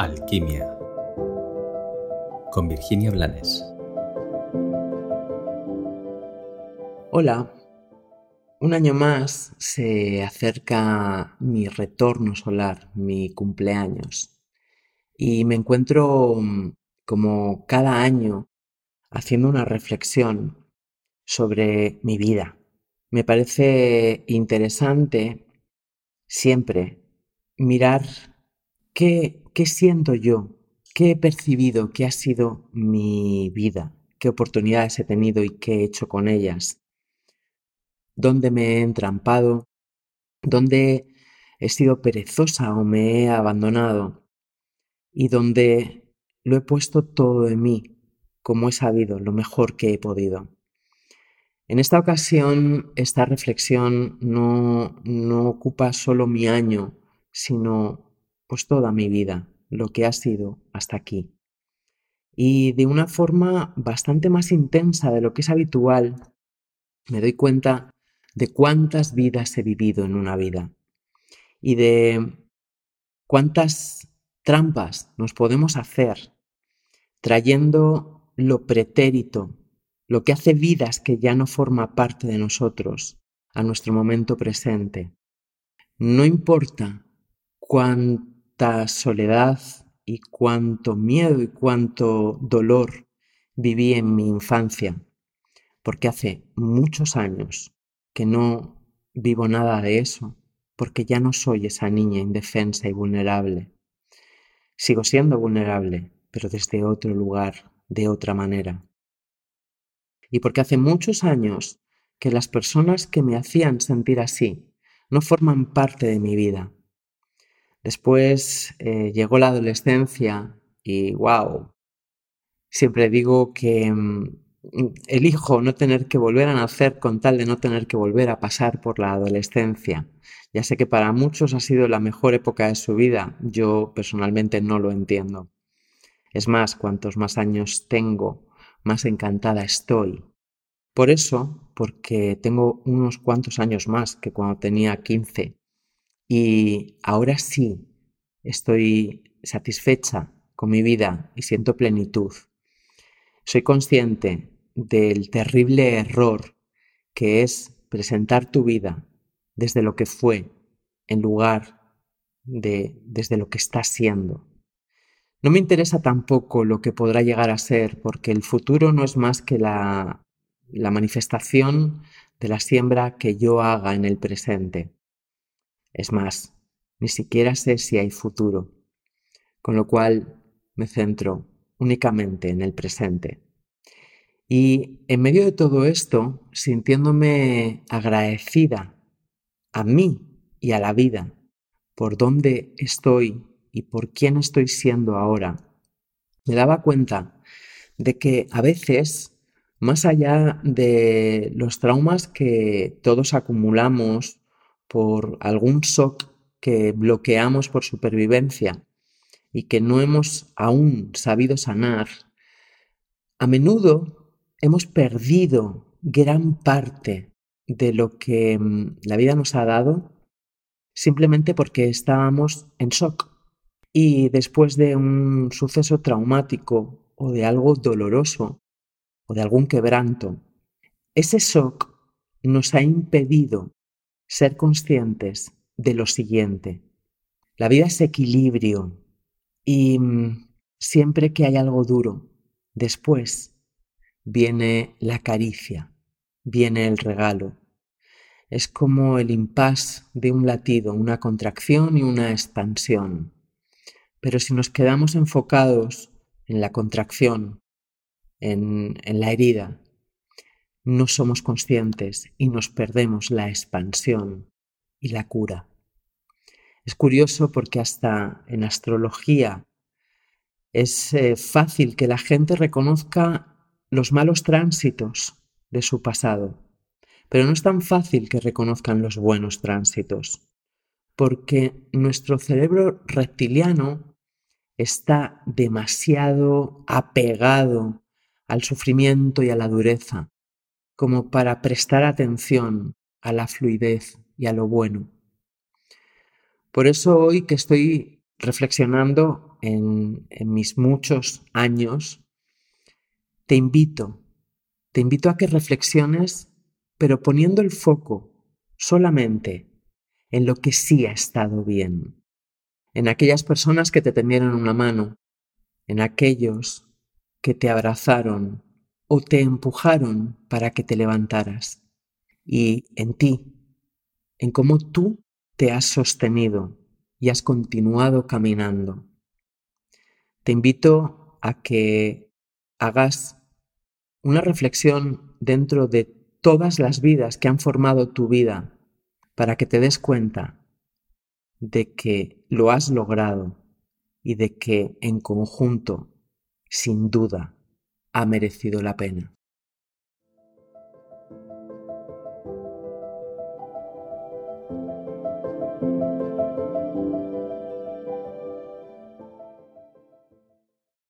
Alquimia con Virginia Blanes. Hola, un año más se acerca mi retorno solar, mi cumpleaños, y me encuentro mm, como cada año haciendo una reflexión sobre mi vida. Me parece interesante siempre mirar qué, siento yo, qué he percibido, qué ha sido mi vida, qué oportunidades he tenido y qué he hecho con ellas, dónde me he entrampado, dónde he sido perezosa o me he abandonado y dónde lo he puesto todo de mí, como he sabido, lo mejor que he podido. En esta ocasión, esta reflexión no, no ocupa solo mi año, sino pues toda mi vida, lo que ha sido hasta aquí. Y de una forma bastante más intensa de lo que es habitual, me doy cuenta de cuántas vidas he vivido en una vida y de cuántas trampas nos podemos hacer trayendo lo pretérito lo que hace vidas que ya no forma parte de nosotros a nuestro momento presente. No importa soledad y cuánto miedo y cuánto dolor viví en mi infancia, porque hace muchos años que no vivo nada de eso, porque ya no soy esa niña indefensa y vulnerable. Sigo siendo vulnerable, pero desde otro lugar, de otra manera y porque hace muchos años que las personas que me hacían sentir así no forman parte de mi vida. Después eh, llegó la adolescencia y wow, siempre digo que mm, elijo no tener que volver a nacer con tal de no tener que volver a pasar por la adolescencia. Ya sé que para muchos ha sido la mejor época de su vida, yo personalmente no lo entiendo. Es más, cuantos más años tengo, más encantada estoy. Por eso, porque tengo unos cuantos años más que cuando tenía 15 y ahora sí estoy satisfecha con mi vida y siento plenitud. Soy consciente del terrible error que es presentar tu vida desde lo que fue en lugar de desde lo que está siendo. No me interesa tampoco lo que podrá llegar a ser, porque el futuro no es más que la, la manifestación de la siembra que yo haga en el presente. Es más, ni siquiera sé si hay futuro, con lo cual me centro únicamente en el presente. Y en medio de todo esto, sintiéndome agradecida a mí y a la vida por dónde estoy y por quién estoy siendo ahora, me daba cuenta de que a veces, más allá de los traumas que todos acumulamos por algún shock que bloqueamos por supervivencia y que no hemos aún sabido sanar, a menudo hemos perdido gran parte de lo que mm, la vida nos ha dado simplemente porque estábamos en shock. Y después de un suceso traumático o de algo doloroso o de algún quebranto, ese shock nos ha impedido ser conscientes de lo siguiente. La vida es equilibrio y mm, siempre que hay algo duro, después viene la caricia, viene el regalo. Es como el impas de un latido, una contracción y una expansión. Pero si nos quedamos enfocados en la contracción, en, la herida, no somos conscientes y nos perdemos la expansión y la cura. Es curioso porque hasta en astrología es eh, fácil que la gente reconozca los malos tránsitos de su pasado, pero no es tan fácil que reconozcan los buenos tránsitos, porque nuestro cerebro reptiliano está demasiado apegado al sufrimiento y a la dureza como para prestar atención a la fluidez y a lo bueno. Por eso hoy que estoy reflexionando en, mis muchos años, te invito, te invito a que reflexiones, pero poniendo el foco solamente en lo que sí ha estado bien, en aquellas personas que te tendieron una mano, en aquellos que te abrazaron o te empujaron para que te levantaras, y en ti, en cómo tú te has sostenido y has continuado caminando. Te invito a que hagas una reflexión dentro de todas las vidas que han formado tu vida para que te des cuenta de que lo has logrado y de que en conjunto, sin duda, ha merecido la pena.